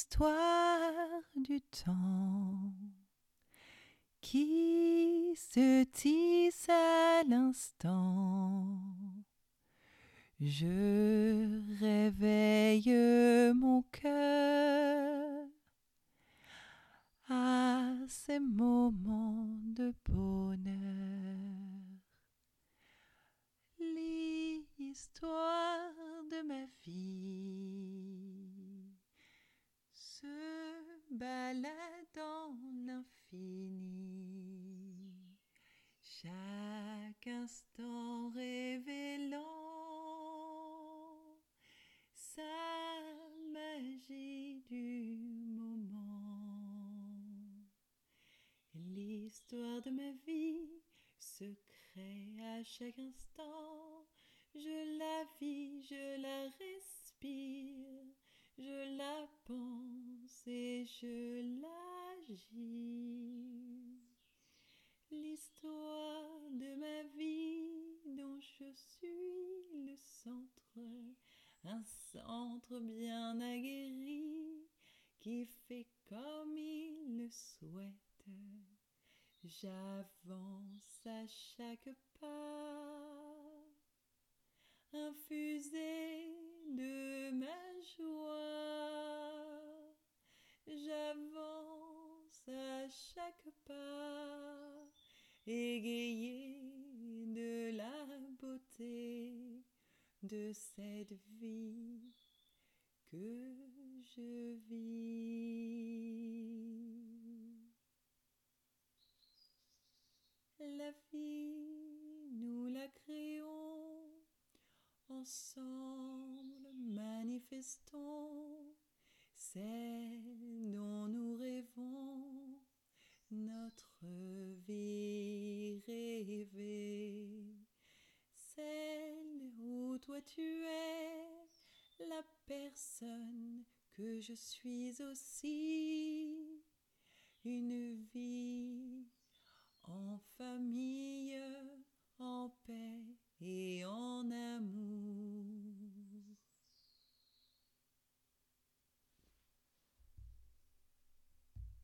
l'histoire du temps qui se tisse à l'instant. Je réveille mon cœur à ces moments de bonheur. L'histoire balade dans l'infini, chaque instant révélant sa magie du moment. L'histoire de ma vie se crée à chaque instant. Je la vis, et je l'agis. L'histoire de ma vie dont je suis le centre, un centre bien aguerri qui fait comme il le souhaite. J'avance à chaque pas, infusé égayé de la beauté de cette vie que je vis. La vie, nous la créons, ensemble manifestons celle dont nous rêvons, notre vie celle où toi tu es la personne que je suis aussi, une vie